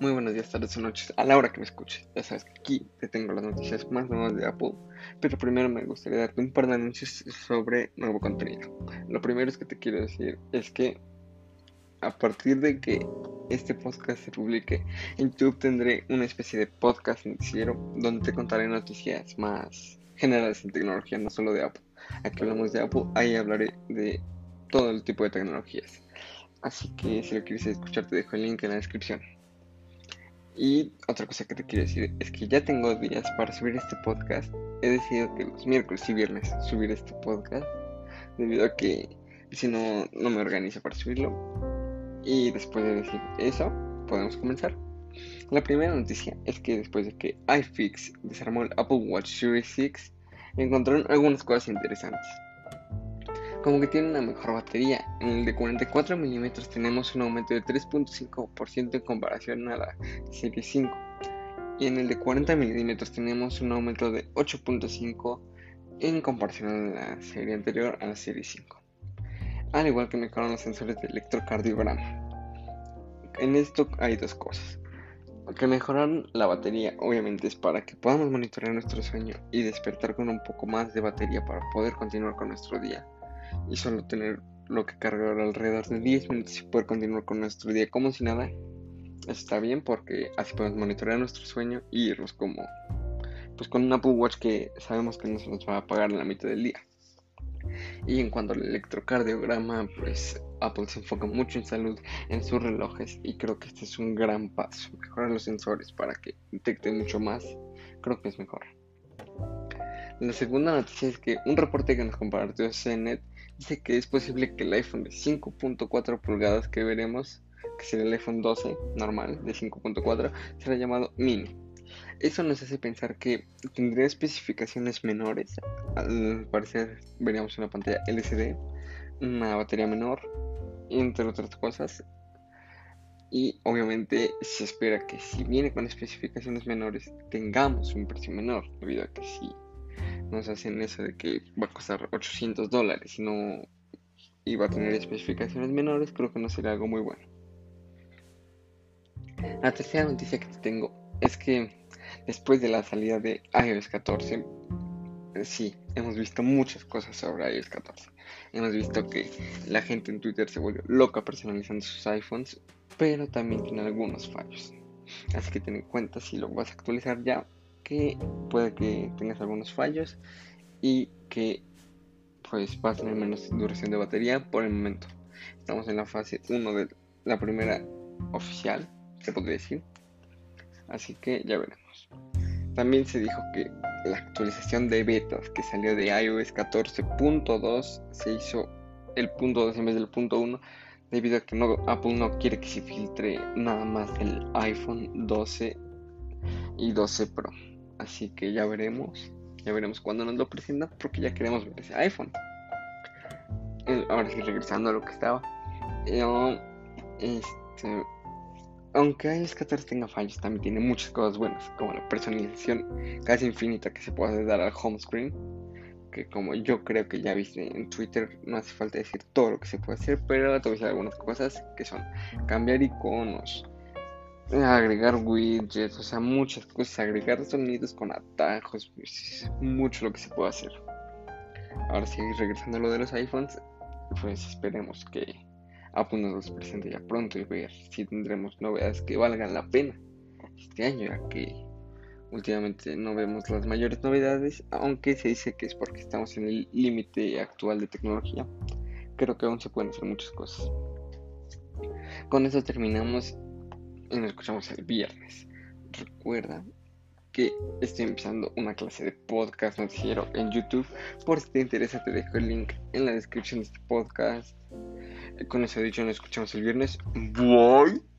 Muy buenos días, tardes o noches, a la hora que me escuches. Ya sabes que aquí te tengo las noticias más nuevas de Apple, pero primero me gustaría darte un par de anuncios sobre nuevo contenido. Lo primero es que te quiero decir es que a partir de que este podcast se publique en YouTube tendré una especie de podcast noticiero donde te contaré noticias más generales en tecnología, no solo de Apple. Aquí hablamos de Apple, ahí hablaré de todo el tipo de tecnologías. Así que si lo quieres escuchar te dejo el link en la descripción. Y otra cosa que te quiero decir es que ya tengo días para subir este podcast. He decidido que los miércoles y viernes subir este podcast. Debido a que si no, no me organizo para subirlo. Y después de decir eso, podemos comenzar. La primera noticia es que después de que iFix desarmó el Apple Watch Series 6, encontraron algunas cosas interesantes como que tiene una mejor batería. En el de 44 milímetros tenemos un aumento de 3.5% en comparación a la serie 5. Y en el de 40 milímetros tenemos un aumento de 8.5% en comparación a la serie anterior, a la serie 5. Al igual que mejoran los sensores de electrocardiograma. En esto hay dos cosas. Que mejoran la batería, obviamente, es para que podamos monitorear nuestro sueño y despertar con un poco más de batería para poder continuar con nuestro día y solo tener lo que cargar alrededor de 10 minutos y poder continuar con nuestro día como si nada. Eso está bien porque así podemos monitorear nuestro sueño y irnos como pues con un Apple Watch que sabemos que no se nos va a apagar en la mitad del día. Y en cuanto al electrocardiograma, pues Apple se enfoca mucho en salud en sus relojes y creo que este es un gran paso. Mejorar los sensores para que detecte mucho más, creo que es mejor. La segunda noticia es que un reporte que nos compartió CNET dice que es posible que el iPhone de 5.4 pulgadas que veremos, que será el iPhone 12 normal de 5.4, será llamado mini. Eso nos hace pensar que tendría especificaciones menores. Al parecer veríamos una pantalla LCD, una batería menor, entre otras cosas. Y obviamente se espera que si viene con especificaciones menores tengamos un precio menor, debido a que si nos hacen eso de que va a costar 800 dólares y no iba a tener especificaciones menores, creo que no sería algo muy bueno. La tercera noticia que te tengo es que después de la salida de iOS 14, eh, sí, hemos visto muchas cosas sobre iOS 14. Hemos visto que la gente en Twitter se volvió loca personalizando sus iPhones, pero también tiene algunos fallos. Así que ten en cuenta si lo vas a actualizar ya que puede que tengas algunos fallos y que pues va a tener menos duración de batería por el momento. Estamos en la fase 1 de la primera oficial, se podría decir. Así que ya veremos. También se dijo que la actualización de betas que salió de iOS 14.2 se hizo el punto 2 en vez del punto 1 debido a que no, Apple no quiere que se filtre nada más del iPhone 12 y 12 Pro. Así que ya veremos. Ya veremos cuándo nos lo presentan porque ya queremos ver ese iPhone. Ahora sí, regresando a lo que estaba. Eh, este, aunque iOS 14 tenga fallos, también tiene muchas cosas buenas, como la personalización casi infinita que se puede dar al home screen. Que como yo creo que ya viste en Twitter, no hace falta decir todo lo que se puede hacer, pero te voy a algunas cosas que son cambiar iconos, agregar widgets, o sea, muchas cosas, agregar sonidos con atajos, pues, mucho lo que se puede hacer. Ahora sí, regresando a lo de los iPhones, pues esperemos que Apple nos los presente ya pronto y ver si tendremos novedades que valgan la pena este año, ya que últimamente no vemos las mayores novedades, aunque se dice que es porque estamos en el límite actual de tecnología. Creo que aún se pueden hacer muchas cosas. Con eso terminamos y nos escuchamos el viernes. Recuerda que estoy empezando una clase de podcast noticiero en YouTube. Por si te interesa, te dejo el link en la descripción de este podcast. Con eso dicho, nos escuchamos el viernes. Bye.